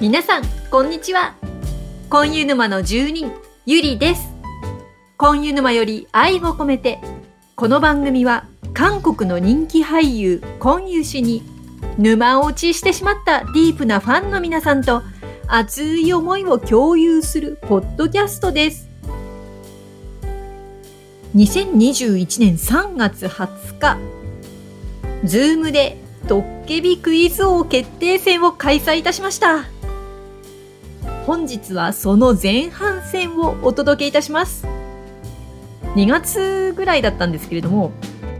皆さん、こんにちは。婚湯沼の住人、ゆりです。婚湯沼より愛を込めて、この番組は韓国の人気俳優、コンユ氏に沼落ちしてしまったディープなファンの皆さんと熱い思いを共有するポッドキャストです。2021年3月20日、ズームでドッケビクイズ王決定戦を開催いたしました。本日はその前半戦をお届けいたします。2月ぐらいだったんですけれども、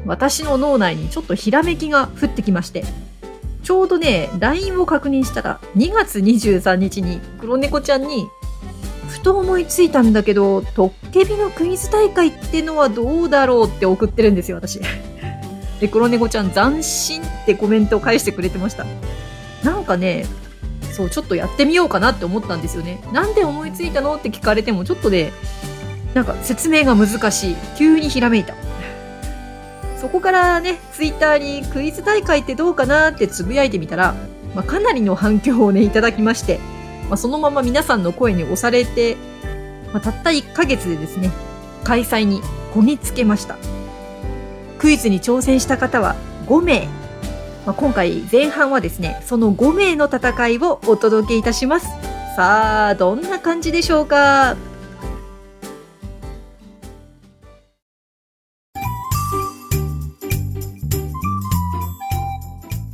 私の脳内にちょっとひらめきが降ってきまして、ちょうどね、LINE を確認したら、2月23日に黒猫ちゃんに、ふと思いついたんだけど、トッケビのクイズ大会ってのはどうだろうって送ってるんですよ、私。で、黒猫ちゃん斬新ってコメントを返してくれてました。なんかね、そう、ちょっとやってみようかなって思ったんですよね。なんで思いついたのって聞かれても、ちょっとね、なんか説明が難しい。急にひらめいた。そこからね、ツイッターにクイズ大会ってどうかなってつぶやいてみたら、まあ、かなりの反響をね、いただきまして、まあ、そのまま皆さんの声に押されて、まあ、たった1ヶ月でですね、開催にこぎつけました。クイズに挑戦した方は5名。まあ、今回前半はですね、その5名の戦いをお届けいたします。さあ、どんな感じでしょうか？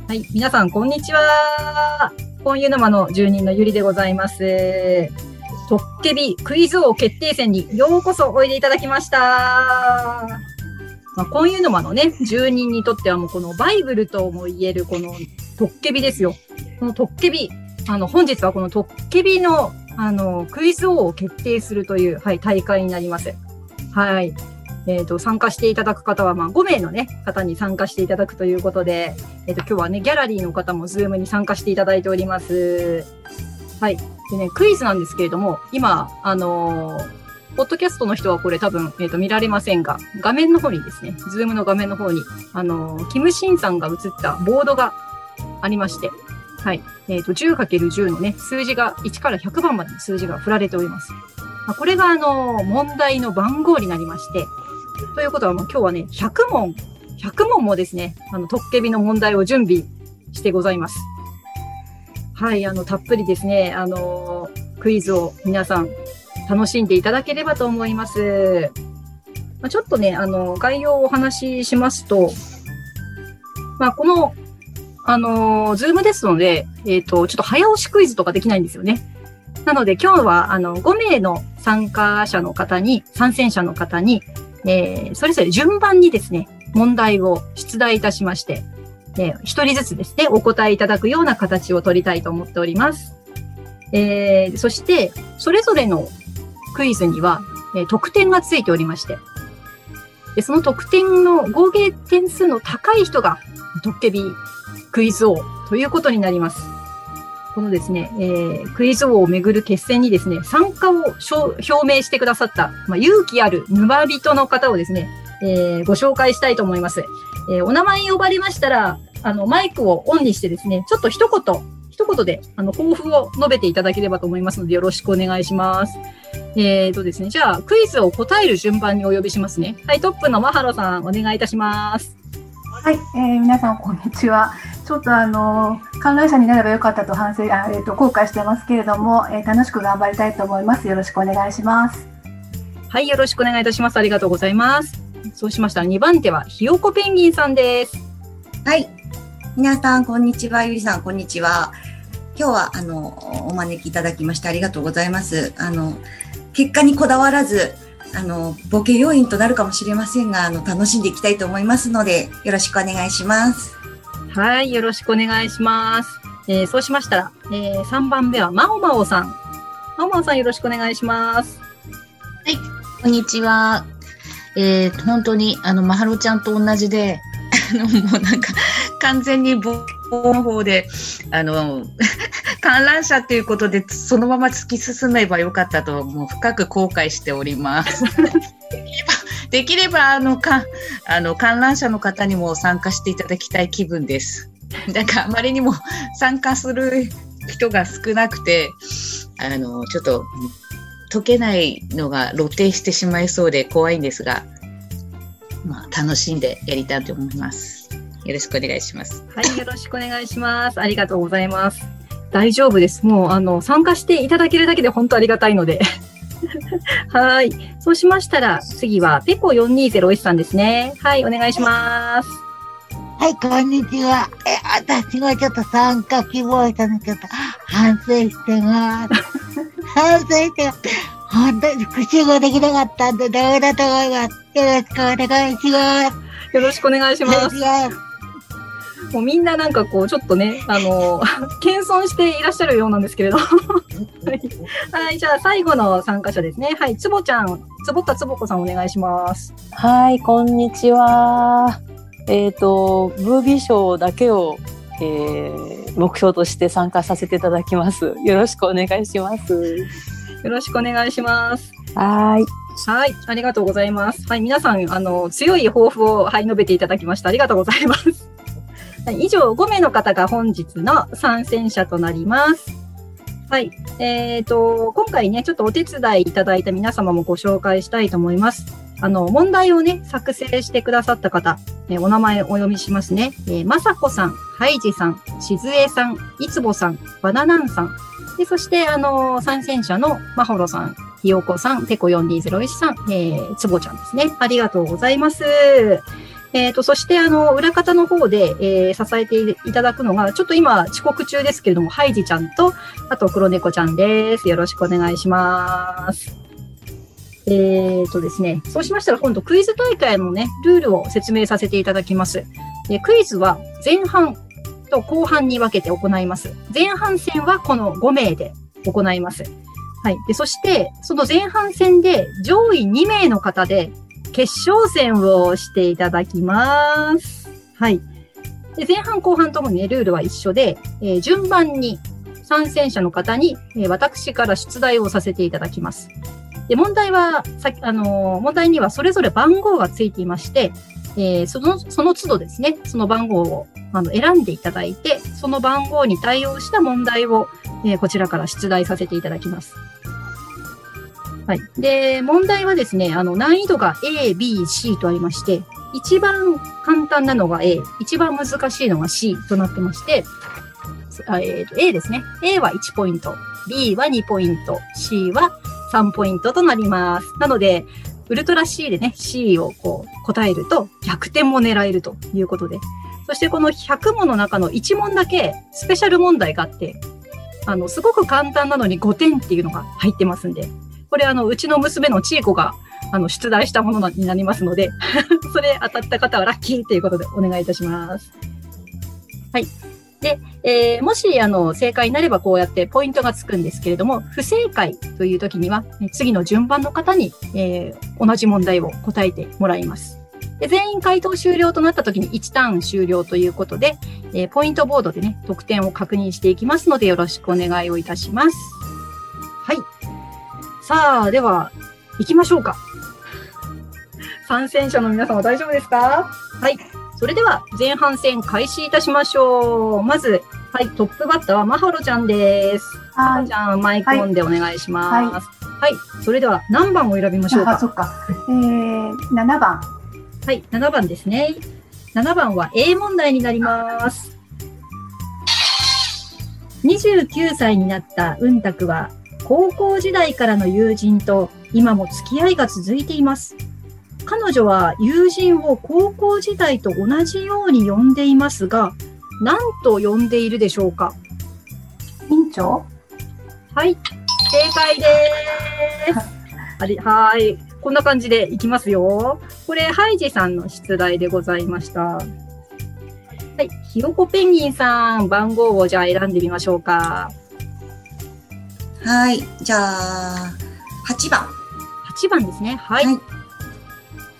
はい、皆さん、こんにちは。本湯沼の住人のゆりでございます。トッケビクイズ王決定戦にようこそおいでいただきました。まあ、コン・ユ沼のものね、住人にとってはもうこのバイブルとも言えるこのトッケビですよ。このトッケビ、あの、本日はこのトッケビの、あの、クイズ王を決定するという、はい、大会になります。はい。えっ、と、参加していただく方は、まあ、5名のね、方に参加していただくということで、えっ、と、今日はね、ギャラリーの方もズームに参加していただいております。はい。でね、クイズなんですけれども、今、あのーポッドキャストの人はこれ多分、えっ、と、見られませんが、画面の方にですね、ズームの画面の方に、あのーキムシンさんが映ったボードがありまして、はい。えっ、と、10×10 のね、数字が1から100番までの数字が振られております。まあ、これが、あのー問題の番号になりまして、ということは、まあ、今日はね、100問、100問もですね、あの、トッケビの問題を準備してございます。はい、あの、たっぷりですね、あのクイズを皆さん楽しんでいただければと思います。まあ、ちょっとね、あの、概要をお話ししますと、まあ、この、あのズームですので、えっ、と、ちょっと早押しクイズとかできないんですよね。なので今日は、あの、5名の参加者の方に、参戦者の方に、えーそれぞれ順番にですね、問題を出題いたしまして、えー一人ずつですね、お答えいただくような形を取りたいと思っております。えーそして、それぞれのクイズには、えー得点がついておりまして、でその得点の合計点数の高い人が、トッケビクイズ王ということになります。このですね、えークイズ王をめぐる決戦にですね、参加を表明してくださった、まあ、勇気ある沼人の方をですね、えーご紹介したいと思います。えーお名前呼ばれましたら、あの、マイクをオンにしてですね、ちょっと一言、一言で、あの、抱負を述べていただければと思いますので、よろしくお願いします。えーとですね、じゃあ、クイズを答える順番にお呼びしますね。はい、トップのマハロさん、お願いいたします。はい、えー皆さんこんにちは。ちょっとあの観覧車になればよかったと反省、あえっ、と後悔してますけれども、えー楽しく頑張りたいと思います。よろしくお願いします。はい、よろしくお願いいたします。ありがとうございます。そうしましたら、2番手は、ひよこペンギンさんです。はい。皆さん、こんにちは。ゆりさん、こんにちは。今日は、あの、お招きいただきましてありがとうございます。あの、結果にこだわらず、あの、ボケ要因となるかもしれませんが、あの、楽しんでいきたいと思いますので、よろしくお願いします。はい、よろしくお願いします。えーそうしましたら、え3番目は、まおまおさん。まおまおさん、よろしくお願いします。こんにちは。えー、本当に、あの、まはろちゃんと同じで、あの、もうなんか、完全に棒の方で、あの、観覧車ということで、そのまま突き進めばよかったと、もう深く後悔しております。できれば、できればあの、か、あの、観覧車の方にも参加していただきたい気分です。なんか、あまりにも参加する人が少なくて、あの、ちょっと解けないのが露呈してしまいそうで怖いんですが、まあ、楽しんでやりたいと思います。よろしくお願いします。はい、よろしくお願いします。ありがとうございます。大丈夫です。もう、あの、参加していただけるだけで本当ありがたいので。はい。そうしましたら、次は、ペコ4201さんですね。はい、お願いします。はい、こんにちは。え、私がちょっと参加希望したのちょっと反省してます。反省してます。本当に復習ができなかったんでダメだと思います？よろしくお願いします。よろしくお願いします。もうみんななんかこう、ちょっとね、あの、謙遜していらっしゃるようなんですけれど。は いはい、じゃあ最後の参加者ですね。はい、つぼちゃん、つぼったつぼこさんお願いします。はい、こんにちは。えっ、と、ブービー賞だけを、えー目標として参加させていただきます。よろしくお願いします。よろしくお願いします。はい。はい、ありがとうございます。はい、皆さん、あの、強い抱負を、はい、述べていただきました。ありがとうございます。以上、5名の方が本日の参戦者となります。はい、えっ、と、今回ね、ちょっとお手伝いいただいた皆様もご紹介したいと思います。あの、問題をね、作成してくださった方、えお名前お読みしますね。えーまさこさん、ハイジさん、しずえさん、いつぼさん、バナナンさん、で、そして、あの、参戦者のまほろさん、ひよこさん、ペコ4201さん、えー、つぼちゃんですね。ありがとうございます。えっ、と、そして、あの、裏方の方で、えー支えていただくのが、ちょっと今、遅刻中ですけれども、ハイジちゃんと、あと、黒猫ちゃんです。よろしくお願いします。えっ、とですね、そうしましたら、今度、クイズ大会のね、ルールを説明させていただきます。でクイズは、前半と後半に分けて行います。前半戦はこの5名で行います。はい。で、そして、その前半戦で上位2名の方で決勝戦をしていただきます。はい。で、前半後半ともにね、ルールは一緒で、えー順番に参戦者の方に、えー私から出題をさせていただきます。で、問題は、さあのー問題にはそれぞれ番号がついていまして、えーその、その都度ですね、その番号をあの選んでいただいて、その番号に対応した問題を、えーこちらから出題させていただきます。はい。で、問題はですね、あの、難易度が A、B、C とありまして、一番簡単なのが A、一番難しいのが C となってまして、あえーと A ですね。A は1ポイント、B は2ポイント、C は3ポイントとなります。なので、ウルトラ C でね、C をこう答えると逆転も狙えるということで。そしてこの100問の中の1問だけスペシャル問題があって、あの、すごく簡単なのに5点っていうのが入ってますんで、これあの、うちの娘のちいこが、あの、出題したものになりますので、それ当たった方はラッキーということでお願いいたします。はい。で、えーもし、あの、正解になればこうやってポイントがつくんですけれども、不正解という時には、え次の順番の方に、えー同じ問題を答えてもらいます。で全員回答終了となった時に1ターン終了ということで、えーポイントボードでね、得点を確認していきますので、よろしくお願いをいたします。はい。さあ、では、行きましょうか。参戦者の皆様大丈夫ですか？はい。それでは、前半戦開始いたしましょう。まず、はい、トップバッターはマハロちゃんです。マハはい。ロちゃん、マイクオンでお願いします。はい。それでは、何番を選びましょうあ、かそっか。えー、7番。はい、7番ですね。7番は A 問題になります。29歳になったうんたくは、高校時代からの友人と今も付き合いが続いています。彼女は友人を高校時代と同じように呼んでいますが、何と呼んでいるでしょうか？院長？はい、正解です。あり、はい。こんな感じでいきますよ。これ、ハイジさんの出題でございました。はい。ひよこペンギンさん、番号をじゃあ選んでみましょうか。はい。じゃあ、8番。8番ですね。はい。はい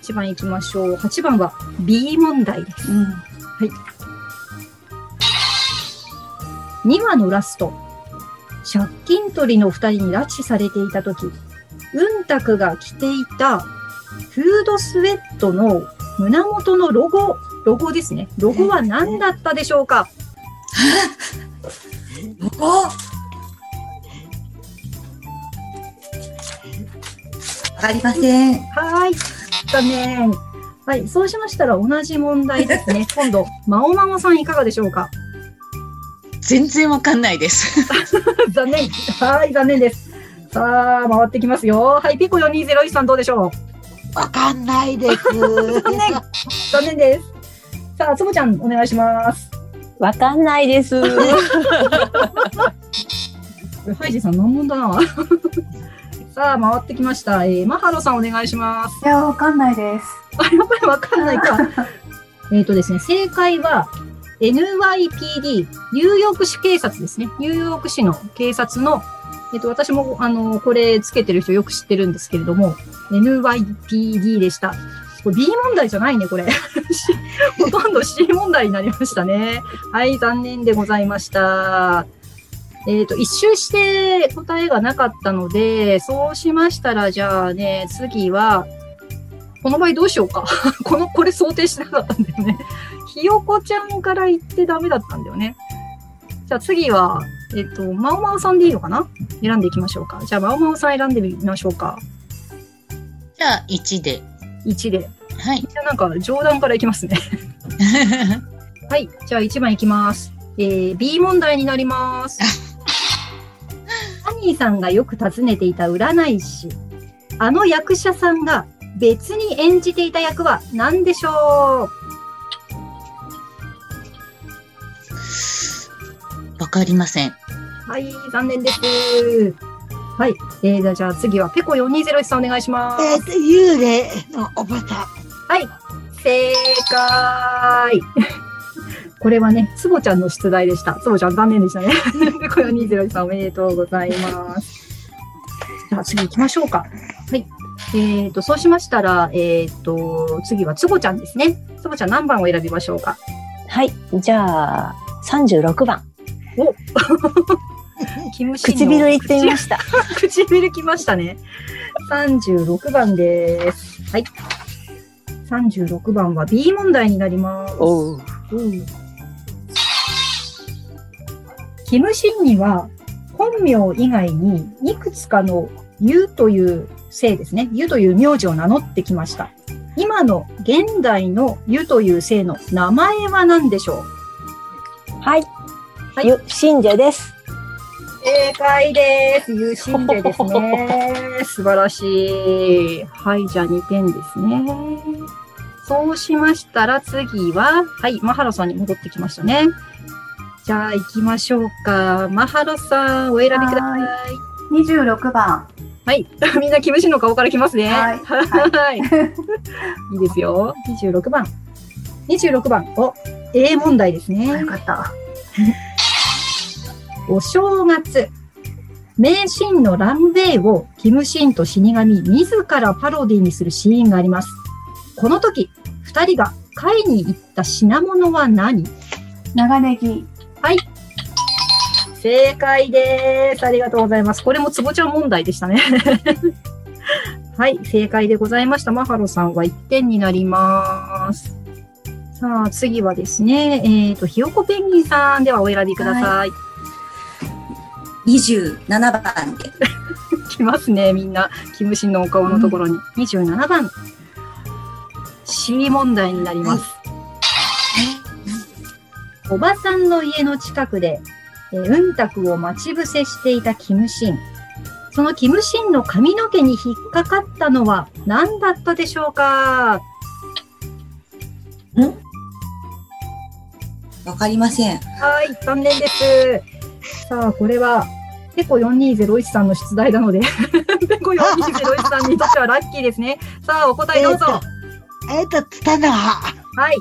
8番いきましょう。8番は B 問題です。うん。2話のラスト。借金取りの二人に拉致されていたとき、うんたくが着ていたフードスウェットの胸元のロゴ、ロゴですね。ロゴは何だったでしょうか？おわかりません。はい。残念。はい。そうしましたら同じ問題ですね。今度、まおまおさんいかがでしょうか？全然わかんないです。残念。はい、残念です。さあ、回ってきますよ。はい、ピコ4201さんどうでしょう？わかんないです。残念。残念です。さあ、つぼちゃん、お願いします。わかんないです。ハイジさん、難問だな。さあ、回ってきました。えー、マハロさん、お願いします。いや、わかんないです。あ、やっぱりわかんないか。えっとですね、正解は、NYPD、ニューヨーク市警察ですね。ニューヨーク市の警察の、えっと、私も、あの、これつけてる人よく知ってるんですけれども、NYPD でした。これ B 問題じゃないね、これ。ほとんど C 問題になりましたね。はい、残念でございました。えっ、と、一周して答えがなかったので、そうしましたら、じゃあね、次は、この場合どうしようか。この、これ想定しなかったんだよね。ひよこちゃんから言ってダメだったんだよね。じゃあ次は、えっ、と、まおまおさんでいいのかな？選んでいきましょうか。じゃあ、まおまおさん選んでみましょうか。じゃあ、1で。1で。はい。じゃあなんか上段からいきますね。はい。じゃあ1番いきます。えー、B 問題になります。ーさんがよく訪ねていた占い師。あの役者さんが別に演じていた役は何でしょわかりません。うはい、残念です。はい。えー、じゃあ次はペコ4201さんお願いします。えっと、幽霊のおばさん。はい、正解。これはね、つぼちゃんの出題でした。つぼちゃん残念でしたね。これは201さんおめでとうございます。じゃあ次行きましょうか。はい。えっ、と、そうしましたら、えっ、と、次はつぼちゃんですね。つぼちゃん何番を選びましょうか？はい。じゃあ、36番。キムシンの唇言ってみました。唇きましたね。36番です。はい。36番は B 問題になります。おう。うんキムシンには本名以外にいくつかのユという姓ですね。ユという名字を名乗ってきました。今の現代のユという姓の名前は何でしょう？はい。はいゆ、信者です。正解です。ユ信者ですね。素晴らしい。はい、じゃあ2点ですね。そうしましたら次は、はい、マハロさんに戻ってきましたね。じゃあ行きましょうか。マハロさん、お選びください。26番。はい。みんな、キムシの顔から来ますね。はいはい。いいですよ。26番。26番。お、A 問題ですあねよ。かった。お正月。名シーンのランウェイをキムシンと死神自らパロディにするシーンがあります。この時、二人が買いに行った品物は何？長ネギ。正解です。ありがとうございます。これもつぼちゃん問題でしたね。はい、正解でございました。マハロさんは1点になります。さあ、次はですね、えっ、と、ひよこペンギンさんではお選びください。27番で。来ますね、みんな。キムシンのお顔のところに。27番。C 問題になります。おばさんの家の近くで、えーうんたくを待ち伏せしていたキムシン。そのキムシンの髪の毛に引っかかったのは何だったでしょうか？わかりません。はい、残念です。さあ、これは、ペコ4201さんの出題なので、ペコ4201さんにとってはラッキーですね。さあ、お答えどうぞ。えっと、ツタの葉。はい。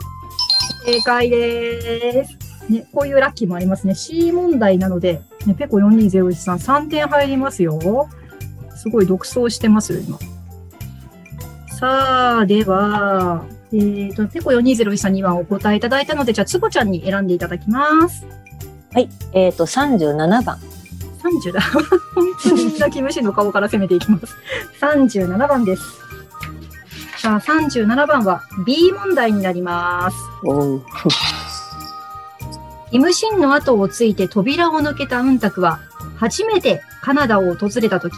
正解です。ね、こういうラッキーもありますね。C 問題なので、ね、ペコ4201さん3点入りますよ。すごい独走してますよ、今。さあ、では、えっ、と、ペコ4201さんにはお答えいただいたので、じゃあ、つぼちゃんに選んでいただきます。はい。えっ、と、37番。30だ。本当にみんなキムシの顔から攻めていきます。37番です。さあ、37番は B 問題になります。イムシンの後をついて扉を抜けたうんたくは、初めてカナダを訪れたとき、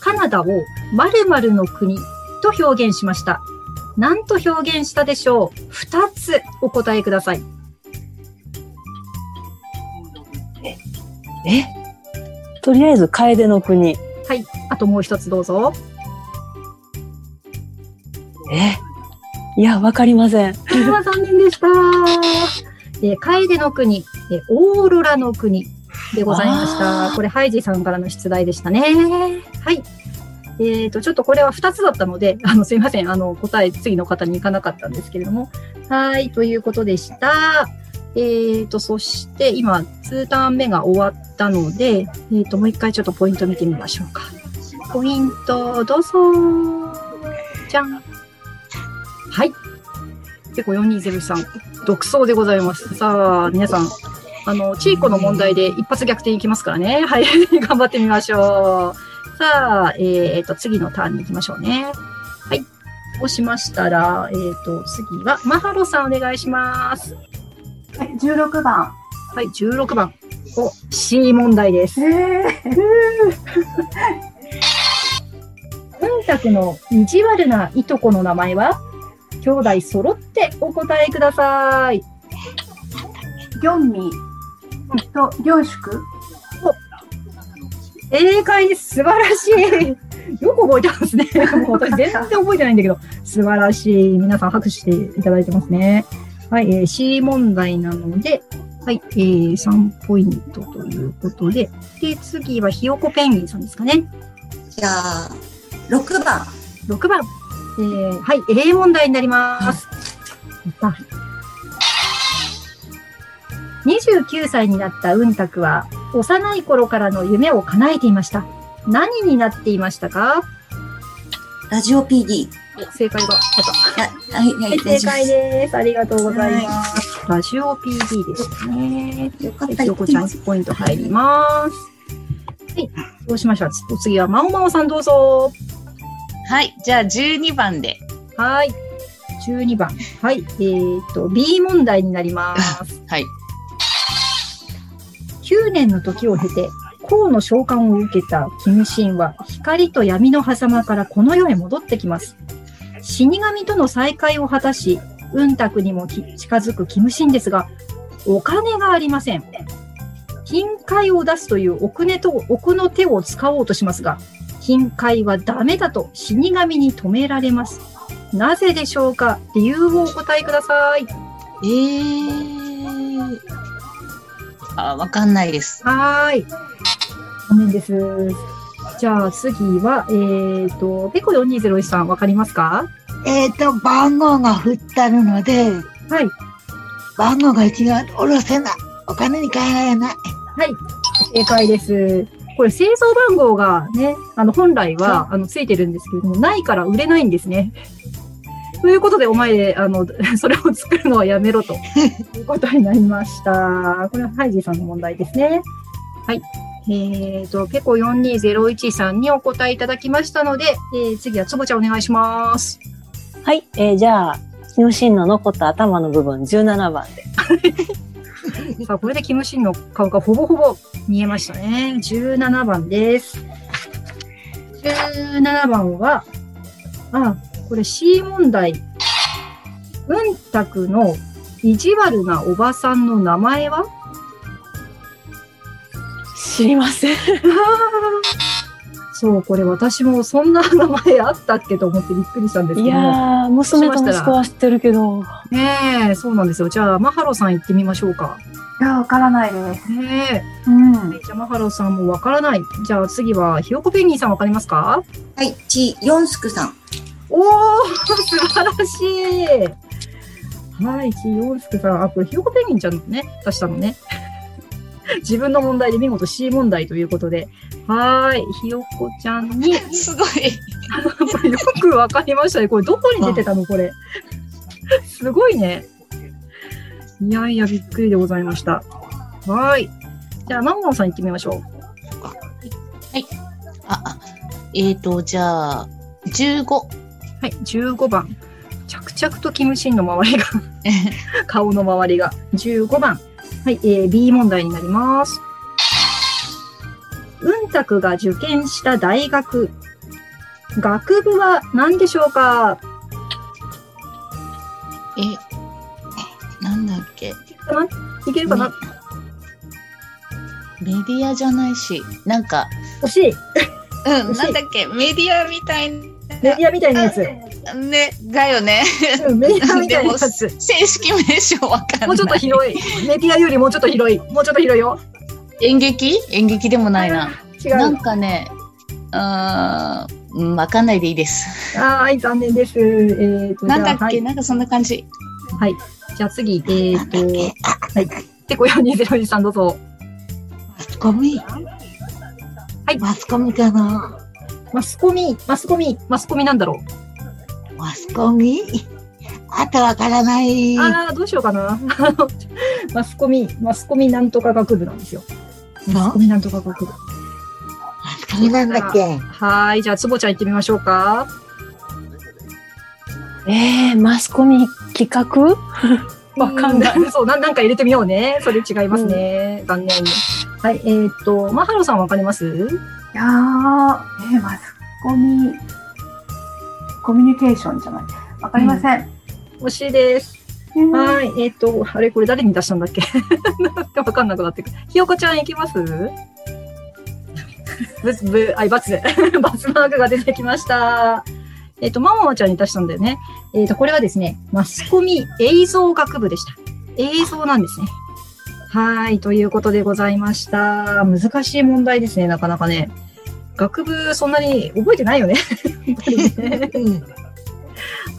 カナダを〇〇の国と表現しました。何と表現したでしょう？二つお答えください。え？とりあえず、楓の国。はい。あともう一つどうぞ。えいや、わかりません。これは残念でした。えー、楓の国、えーオーロラの国でございました。これ、ハイジさんからの出題でしたね。はい。えっ、と、ちょっとこれは2つだったので、あの、すいません。あの、答え、次の方に行かなかったんですけれども。はい、ということでした。えっ、と、そして、今、2ターン目が終わったので、えっ、と、もう一回ちょっとポイント見てみましょうか。ポイント、どうぞ。じゃん。はい。結構4203、独走でございます。さあ、皆さん、あの、チーコの問題で一発逆転いきますからね。はい、頑張ってみましょう。さあ、えっ、と、次のターンに行きましょうね。はい。そうしましたら、えっ、と、次は、マハロさんお願いします。はい、16番。はい、16番。お、C 問題です。えうんたくの意地悪ないとこの名前は？兄弟揃ってお答えください。ー、ギョンミとギョンシュク。正解です。素晴らしい。よく覚えてますね。もう私全然覚えてないんだけど、素晴らしい。皆さん拍手していただいてますね。はい、えー C 問題なので、はい、えー、3ポイントということで、で、次はひよこペンギンさんですかね。じゃあ、6番。6番。えー、はい、A 問題になります。やった29歳になったうんたくは、幼い頃からの夢を叶えていました。何になっていましたか？ラジオ PD。正解があ。はい、は、はいい、正解です。ありがとうございます。ラジオ PD でしたね。はい、よかった、ひよこちゃん1ポイント入ります。はい、どうしましょう。お次は、まおまおさんどうぞ。はい。じゃあ12番で。はい。12番。はい。えっ、と、B 問題になります。はい。9年の時を経て、河の召喚を受けたキムシンは、光と闇の狭間からこの世へ戻ってきます。死神との再会を果たし、運卓にもき近づくキムシンですが、お金がありません。金塊を出すという奥,、ね、と奥の手を使おうとしますが、金塊はダメだと死神に止められます。なぜでしょうか？理由をお答えください。えー。あ、わかんないです。はーい。ごめんです。じゃあ次は、えっ、と、ペコ4201さんわかりますか？えっ、と、番号が振ってあるので、はい。番号が違うと下ろせない。お金に換えられない。はい。正解です。これ製造番号がね、あの本来はあのついてるんですけれども、ないから売れないんですね。ということで、お前、あの、それを作るのはやめろと いうことになりました。これはハイジーさんの問題ですね。はい。えっ、と、ペコ4201さんにお答えいただきましたので、えー次はつぼちゃんお願いします。はい。えーじゃあ、キムシンの残った頭の部分17番で。さあ、これでキムシンの顔がほぼほぼ見えましたね。17番です。17番は、あ、これ C 問題。うんたくの意地悪なおばさんの名前は？知りません。そう、これ私もそんな名前あったっけと思ってびっくりしたんですいけども。やー、娘と息子は知ってるけど。ねえ、そうなんですよ。じゃあ、マハロさん行ってみましょうか。いや、わからないです。ねうんえ。。じゃあ、マハロさんもわからない。じゃあ次は、ひよこペンギンさんわかりますか？はい、ち、ヨンスクさん。おー、素晴らしい。はい、チヨンスクさん。あ、これ、ひよこペンギンちゃんのね、出したのね。自分の問題で見事 C 問題ということで。はーい、ひよこちゃんに、すごい。よくわかりましたね。これ、どこに出てたのこれ。すごいね。いやいや、びっくりでございました。はーい。じゃあ、マンゴンさん行ってみましょう。あ、あ、えっ、と、じゃあ、15。はい、15番。着々とキムシンの周りが 顔の周りが。15番。はい、えー B 問題になります。うんたくが受験した大学。学部は何でしょうか？え、なんだっけ？いけるかな、ねメディアじゃないし、なんか、惜しい。うん、なんだっけ、メディアみたいメディアみたいなやつ。な、ね、だよね。うんメディアみたいなやつ。正式名称わかんない。もうちょっと広い。メディアよりもうちょっと広い。もうちょっと広いよ。演劇？演劇でもないな。違うなん。かね、あーうんわかんないでいいです。はい、残念です。えーと、なんだっけ、はい。なんかそんな感じ。はい。じゃあ次、えーと、はい。てこ420さんどうぞ。マスコミ？はいマスコミかな？マスコミ、マスコミ、マスコミなんだろう。マスコミ？あとわからない。ああ、どうしようかな。マスコミ、マスコミなんとか学部なんですよ。マスコミなんとか学部。マスコミなんだっけ？はーい。じゃあ、つぼちゃん行ってみましょうか。えー、マスコミ企画？わかんない。うん。そう、ななんか入れてみようね。それ違いますね。残念。はい。えーっと、マハロさんわかります？いやー、えーマスコミ、コミュニケーションじゃない。わかりません。惜しいです。うんはい。えーっと、あれこれ誰に出したんだっけ？わかんなくなってくる。ひよこちゃん行きます？ブツ、ブ、あい、バツ。バツマークが出てきました。えっ、と、ママちゃんに出したんだよね。えっ、と、これはですね、マスコミ映像学部でした。映像なんですね。はい。ということでございました。難しい問題ですね、なかなかね。学部、そんなに覚えてないよね。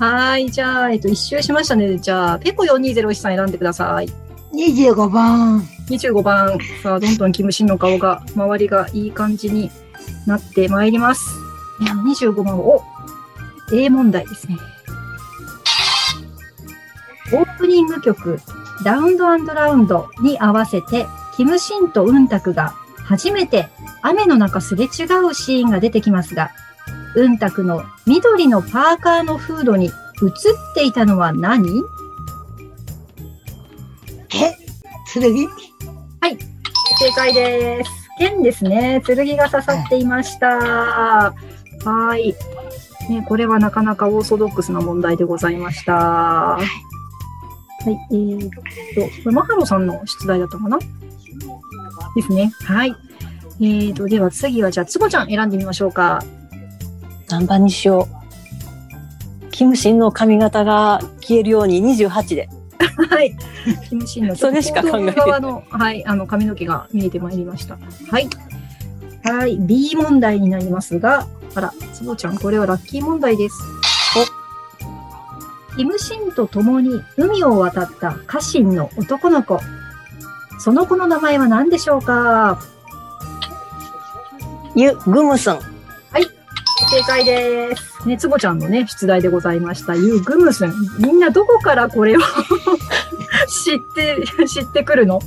はい。じゃあ、えっ、と、一周しましたね。じゃあ、ペコ4201さん選んでください。25番。25番。さあ、どんどんキムシンの顔が、周りがいい感じになってまいります。いや25番を、お A 問題ですね。オープニング曲、ラウンドラウンドに合わせて、キムシンとウンタクが初めて雨の中すれ違うシーンが出てきますが、ウンタクの緑のパーカーのフードに映っていたのは何？え？剣？正解です。剣ですね。剣が刺さっていました。はい。ね、これはなかなかオーソドックスな問題でございました。はい。えー、っと、これマハロさんの出題だったかな？ですね。はい。えー、っと、では次はじゃあ、つぼちゃん選んでみましょうか。何番にしよう。キムシンの髪型が消えるように28で。はい。キムシンのそれしか考えてない側の、はい、あの、髪の毛が見えてまいりました。はい。はい。B 問題になりますが、あら、つぼちゃん、これはラッキー問題です。お。キムシンと共に海を渡った家臣の男の子。その子の名前は何でしょうか？ユ・グムスン。正解です。ね、つぼちゃんのね、出題でございました。ユー・グムスン。みんなどこからこれを 知って、知ってくるの？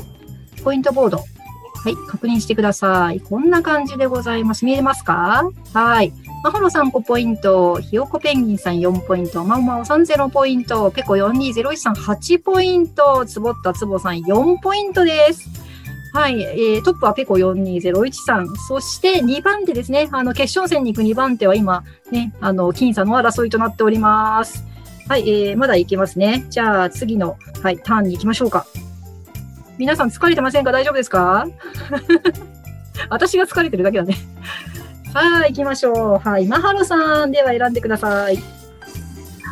ポイントボード。はい、確認してください。こんな感じでございます。見えますか？はい。マホロさん5ポイント、ひよこペンギンさん4ポイント、マオマオさん0ポイント、ペコ4201さん8ポイント、つぼったつぼさん4ポイントです。はい、えー、トップはペコ4201さん。そして2番手ですね。あの、決勝戦に行く2番手は今、ね、あの、僅差の争いとなっております。はい、えー、まだいけますね。じゃあ、次の、はい、ターンに行きましょうか。皆さん疲れてませんか？大丈夫ですか？私が疲れてるだけだね。はい、行きましょう。はい、マハロさんでは選んでください。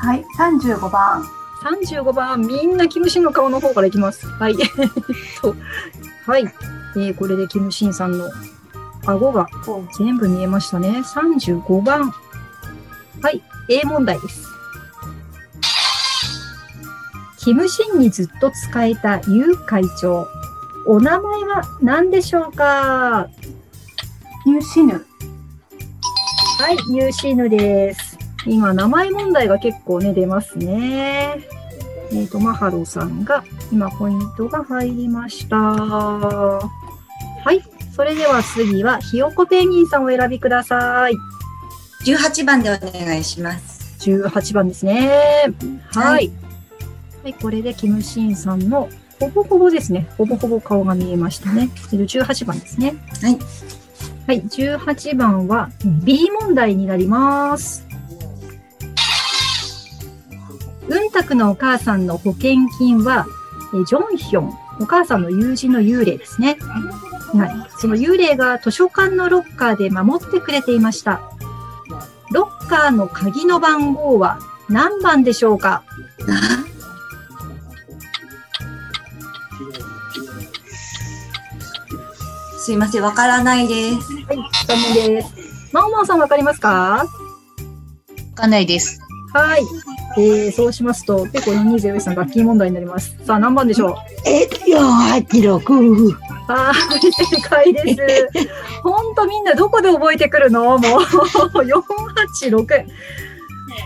はい、35番。35番、みんなキムシンの顔の方からいきます。はい。えっと、はい。えー、これでキムシンさんの顎が全部見えましたね。35番。はい。A 問題です。キムシンにずっと使えたユウ会長。お名前は何でしょうか？ユーシヌ。はい、ユーシーヌです。今、名前問題が結構ね、出ますね。えっ、と、マハロさんが、今、ポイントが入りました。はい。それでは次は、ひよこペンギンさんをお選びください。18番でお願いします。18番ですね。はい。はい、これで、キムシンさんのほぼほぼですね。ほぼほぼ顔が見えましたね。18番ですね。はい。はい、18番は B 問題になります。うんたくのお母さんの保険金は、えジョンヒョン、お母さんの友人の幽霊ですね。はい。その幽霊が図書館のロッカーで守ってくれていました。ロッカーの鍵の番号は何番でしょうか？すいません、わからないです。はい、残念です。まおまおさんわかりますか？わかんないです。はい。えー、そうしますと、ペコ420さん、ラッキー問題になります。さあ、何番でしょう？え、486。はーい、正解です。ほんとみんなどこで覚えてくるの？もう、486。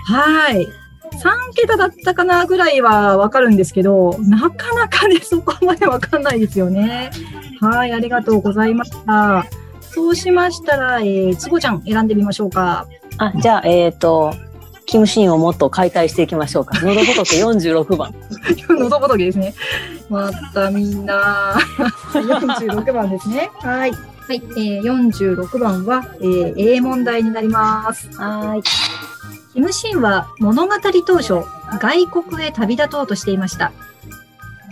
はい。3桁だったかなぐらいはわかるんですけど、なかなかね、そこまでわかんないですよね。はい、ありがとうございました。そうしましたら、えー、つぼちゃん選んでみましょうか。あ、じゃあ、えっ、と、キムシーンをもっと解体していきましょうか。喉仏46番。喉仏ですね。またみんな、46番ですね。はい。はい、えー、46番は、えー、A 問題になります。はい。キムシンは物語当初、外国へ旅立とうとしていました。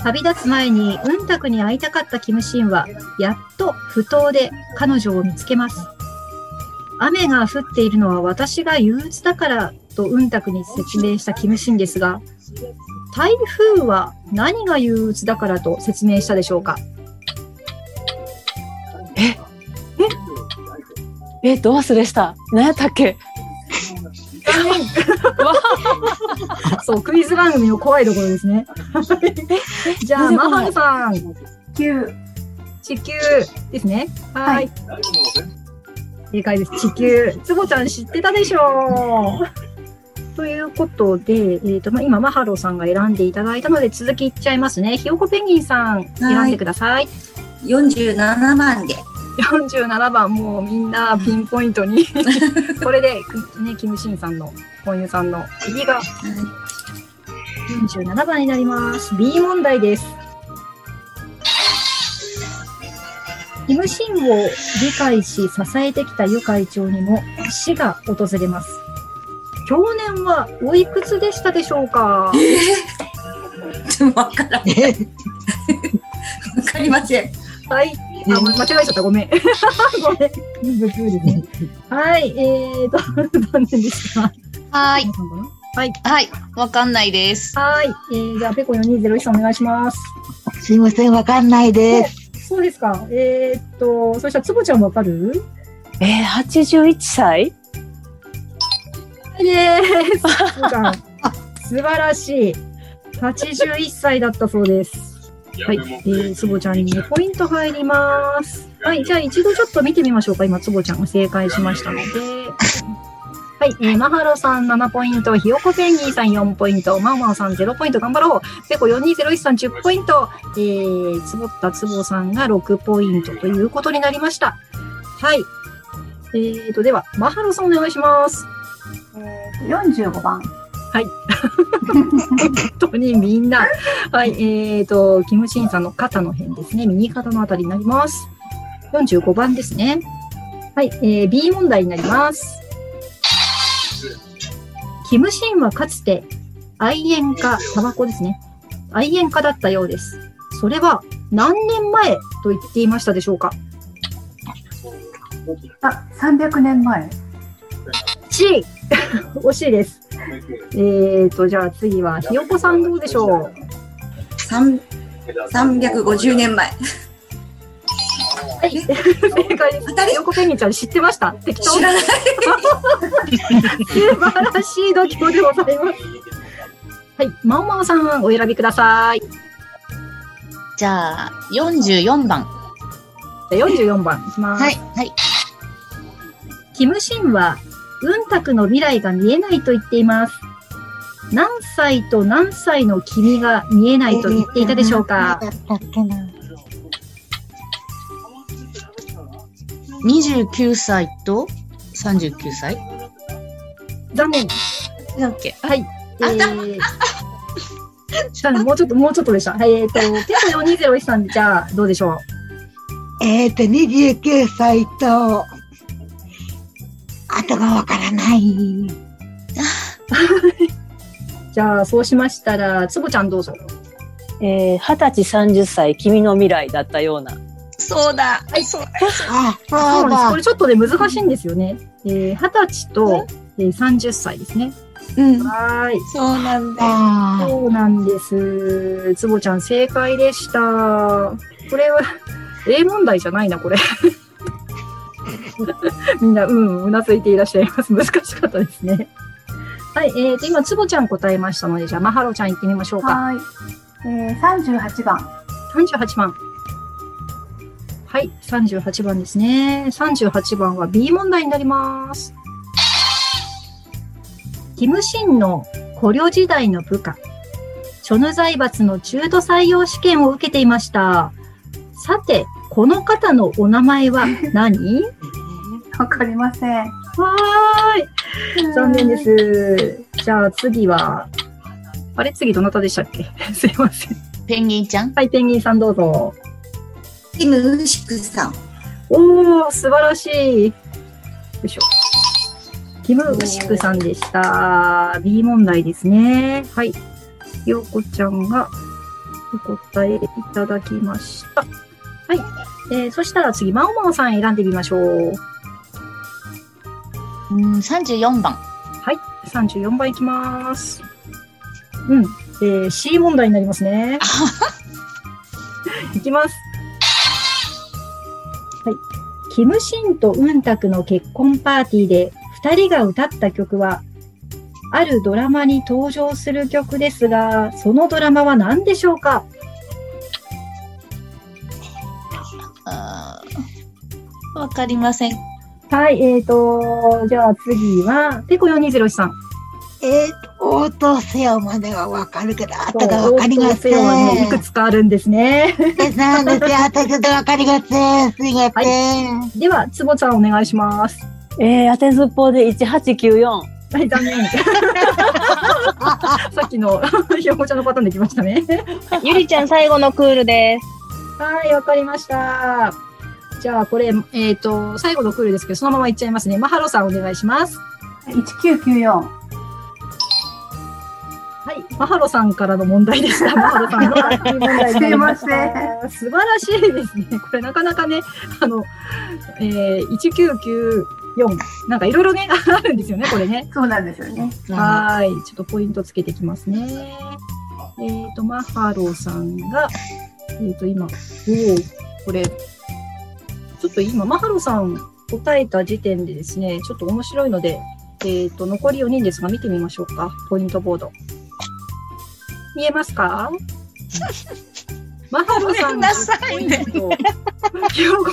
旅立つ前に、うんたくに会いたかったキムシンは、やっと不当で彼女を見つけます。雨が降っているのは私が憂鬱だからとうんたくに説明したキムシンですが、台風は何が憂鬱だからと説明したでしょうか？え？っと、忘れした？何やったっけ？そう、クイズ番組の怖いところですね。じゃあ、マハルさん、9、地球ですね。はい。正解です。地球。つぼちゃん知ってたでしょうということで、えっ、と、まあ、今、マハロさんが選んでいただいたので、続きいっちゃいますね。ひよこペンギンさん、選んでください。47番で。47番、もうみんなピンポイントに。これで、くね、キムシンさんの、コンユさんの次が47番になります。B 問題です。キムシンを理解し支えてきたユ会長にも死が訪れます。去年はおいくつでしたでしょうか？ちょっとわからない。わかりません。はい。あ、間違えちゃった。ごめん。ごめん。ね。はい。えーと、残念でした。はーい。はい。はい。わかんないです。はい。えー、じゃあ、ペコ4201さんお願いします。すいません、わかんないです。そうですか。えー、っと、そしたら、つぼちゃんわかる？えー、81歳？はいです。素晴らしい。81歳だったそうです。はい。えー、つぼちゃんに2ポイント入ります。はい。じゃあ、一度ちょっと見てみましょうか。今、つぼちゃんが正解しましたので。はい。えー、マハロさん7ポイント、ひよこペンギンさん4ポイント、マオマオさん0ポイント、頑張ろう。ペコ4201さん10ポイント、えー、つぼったつぼさんが6ポイントということになりました。はい。えーと、では、マハロさんお願いします。えー、45番。本当にみんな。はい。えーと、キムシンさんの肩の辺ですね。右肩のあたりになります。45番ですね。はい。えー、B 問題になります。キムシンはかつて愛煙家、タバコですね。愛煙家だったようです。それは何年前と言っていましたでしょうか？あ、300年前。C! 惜しいです。えーと、じゃあ次は、ひよこさんどうでしょう？三350年前。はい、正解です。ペンギンちゃん知ってました？適当知らない。素晴らしい度胸でございます。はい、まおまおさんお選びください。じゃあ、44番。じゃあ44番いきます。はい。はい。キムシンは、うんたくの未来が見えないと言っています。何歳と何歳の君が見えないと言っていたでしょうか？だったっけな。29歳と39歳？残念。だっけ？はい。えあー、あもうちょっと、もうちょっとでした。はい、えっ、と、ペコ420さん、じゃあ、どうでしょうえっ、と、29歳と、あとがわからない。じゃあ、そうしましたら、つぼちゃんどうぞ。えー、20歳、30歳、君の未来だったような。そうだ。そうだ。あ、そうなんです。こだ。れちょっとね、難しいんですよね。えー、20歳と、えー、30歳ですね。うん。はーい。そうなんだそうなんです。つぼちゃん正解でした。これは、A 問題じゃないな、これ。みんな、うん、うなずいていらっしゃいます。難しかったですね。はい、えーと、今、つぼちゃん答えましたので、じゃあ、まはろちゃん行ってみましょうか。はい。えー、38番。38番。はい、38番ですね。38番は B 問題になります。キムシンの捕虜時代の部下、チョヌ財閥の中途採用試験を受けていました。さて、この方のお名前は何？わかりません。わーい。残念です。じゃあ次は、あれ？次どなたでしたっけ？すいません。ペンギンちゃん？はい、ペンギンさんどうぞ。キムウシクさん。おー、素晴らしい。よいしょ。キム・ウシクさんでした。B 問題ですね。はい。ようこちゃんがお答えいただきました。はい。えー、そしたら次、マオマオさん選んでみましょう。うん、34番。はい。34番いきます。うん。えー、C 問題になりますね。いきます。はい。キムシンとウンタクの結婚パーティーで二人が歌った曲は、あるドラマに登場する曲ですが、そのドラマは何でしょうか？わかりません。はい、えーと、じゃあ次は、ペコ4201さん。えっ、と、応答せよまではわかるけど、あとがわかりませ応答せよはね、いくん。つかあるんですね。えなんですよ、あとちょっとわかりません。すいません。では、つぼちゃんお願いします。えー、当てずっぽうで1894。はい、残念。さっきの ひよこちゃんのパターンできましたね。ゆりちゃん最後のクールです。はい、わかりました。じゃあ、これ、えっ、と、最後のクールですけど、そのままいっちゃいますね。マハロさんお願いします。1994。はい、マハロさんからの問題でした。マハロさんの問題になりました。すいま素晴らしいですね。これなかなかね、あの、えー、1994、なんかいろいろね、あるんですよね、これね。そうなんですよね。はーい。ちょっとポイントつけてきますね。えっ、と、マハロさんが、えっ、と、今、おおこれ、ちょっと今、マハロさん答えた時点でですね、ちょっと面白いので、えっ、と、残り4人ですが、見てみましょうか。ポイントボード。見えますか？マハロさんごめんなさいね10ポイント。ひよこ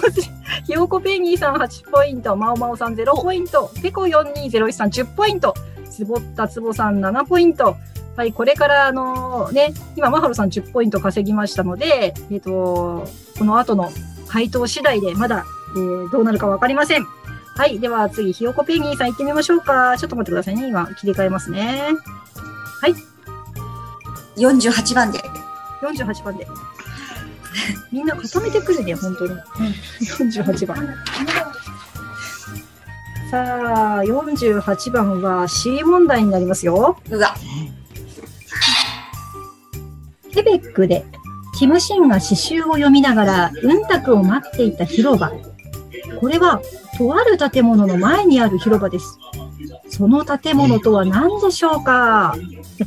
ひよこペンギーさん8ポイント、マオマオさん0ポイント、ペコ4201さん10ポイント、つぼったつぼさん7ポイント。はい、これから、あのね、今、マハロさん10ポイント稼ぎましたので、えっ、と、この後の回答次第でまだ、えーどうなるかわかりません。はい、では次、ひよこペンギーさん行ってみましょうか。ちょっと待ってくださいね。今、切り替えますね。48番で。48番で。みんな固めてくるね、本当に。うん、48番。さあ、48番は C 問題になりますよ。うわ。ケベックで、キムシンが詩集を読みながら、うんたくを待っていた広場。これは、とある建物の前にある広場です。その建物とは何でしょうか？え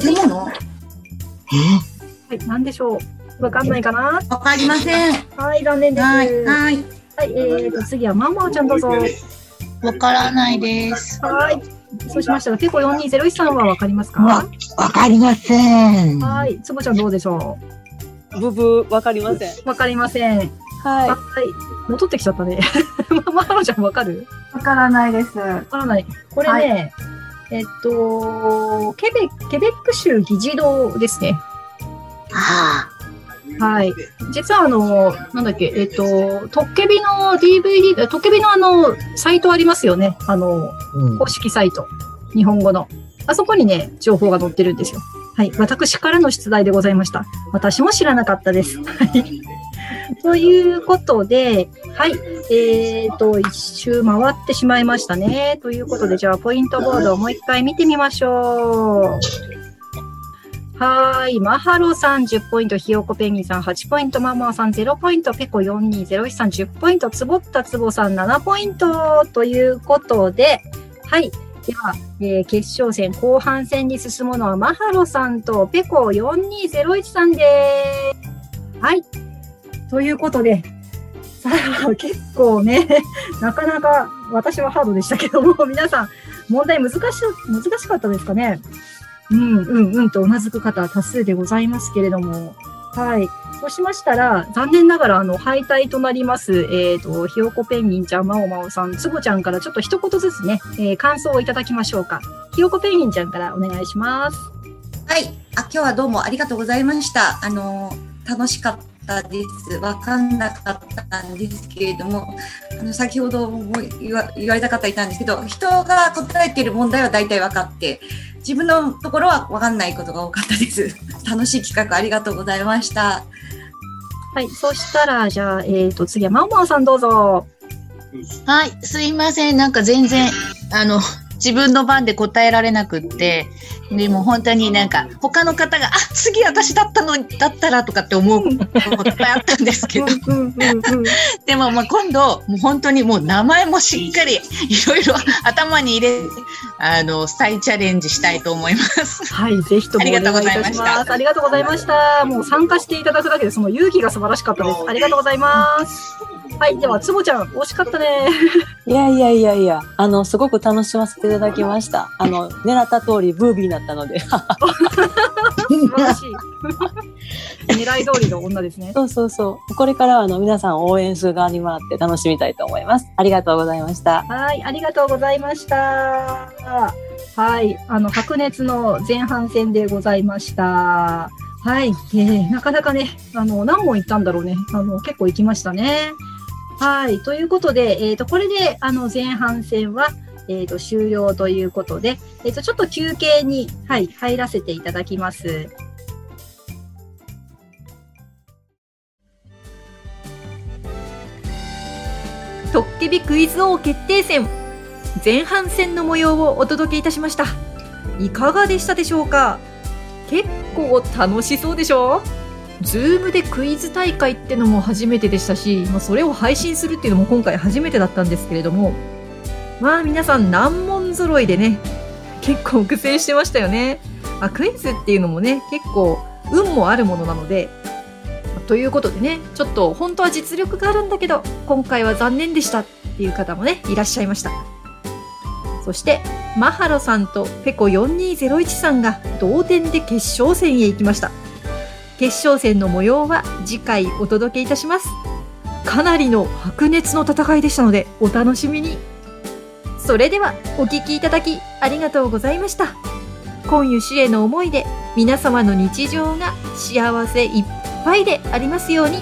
建物？はい、何でしょう？わかんないかな？わかりません。はい、残念です。はい。はい。はい、えーと、次はマンマオちゃんどうぞ。わからないです。はい。そうしましたら、ペコ4201さんはわかりますか？わわかりません。はい。つぼちゃんどうでしょブブー、わかりません。うわかりません。はい。は戻ってきちゃったね。マハロちゃんわかる？わからないです。わからない。これね、えっと、ケベケベック州議事堂ですね。あはい。実はあの、なんだっけ、えっと、トッケビの DVD、トッケビのあの、サイトありますよね。あの、うん公式サイト。日本語の。あそこにね、情報が載ってるんですよ。はい。私からの出題でございました。私も知らなかったです。はい。ということで、はい。えっ、と、一周回ってしまいましたね。ということで、じゃあ、ポイントボードをもう一回見てみましょう。はーい。マハロさん10ポイント、ひよこペンギンさん8ポイント、ママーさん0ポイント、ペコ4201さん10ポイント、つぼったつぼさん7ポイントということで、はい。では、えー決勝戦後半戦に進むのはマハロさんとペコ4201さんです。はい。ということで、さあ、結構ね、なかなか私はハードでしたけども、皆さん、問題難し、難しかったですかね？うん、うん、うんとうなずく方多数でございますけれども、はい。そうしましたら、残念ながら、あの、敗退となります、えっ、と、ひよこペンギンちゃん、まおまおさん、つぼちゃんからちょっと一言ずつね、えー感想をいただきましょうか。ひよこペンギンちゃんからお願いします。はい。あ、今日はどうもありがとうございました。あの、楽しかったです。わかんなかったんですけれども、あの、先ほども言わ言われた方いたんですけど、人が答えている問題は大体分かって、自分のところは分かんないことが多かったです。楽しい企画ありがとうございました。はい。そしたら、じゃあ、えっ、と、次はまおまおさんどうぞ。はい、すいません。なんか全然、あの、自分の番で答えられなくって、でも本当になんか、他の方が、あ、次私だったのに、だったらとかって思うこといっぱいあったんですけど、でもまあ今度、もう本当にもう名前もしっかり、いろいろ頭に入れ、あの、再チャレンジしたいと思います。はい、ぜひともありがとうございました。ありがとうございました。もう参加していただくだけでその勇気が素晴らしかったです。ありがとうございます。はい、では、つぼちゃん、惜しかったね。いやいやいやいや、あの、すごく楽しませていただきました。あの、狙った通りブービーになったので。素晴らしい。狙い通りの女ですね。そうそうそう。これからはあの、皆さんを応援する側に回って楽しみたいと思います。ありがとうございました。はい、ありがとうございました。はい、あの、白熱の前半戦でございました。はい、えーなかなかね、あの、何問行ったんだろうね。あの、結構行きましたね。はい、ということで、えっ、と、これで、あの、前半戦は、えっ、と、終了ということで、えっ、と、ちょっと休憩に、はい、入らせていただきます。トッケビクイズ王決定戦。前半戦の模様をお届けいたしました。いかがでしたでしょうか？結構楽しそうでしょ？ズームでクイズ大会ってのも初めてでしたし、まあ、それを配信するっていうのも今回初めてだったんですけれどもまあ皆さん難問揃いでね結構苦戦してましたよね、まあ、クイズっていうのもね結構運もあるものなのでということでね、ちょっと本当は実力があるんだけど、今回は残念でしたっていう方もね、いらっしゃいました。そして、マハロさんとペコ4201さんが同点で決勝戦へ行きました。決勝戦の模様は次回お届けいたします。かなりの白熱の戦いでしたので、お楽しみに。それでは、お聞きいただきありがとうございました。今湯氏への思いで、皆様の日常が幸せいっぱいでありますように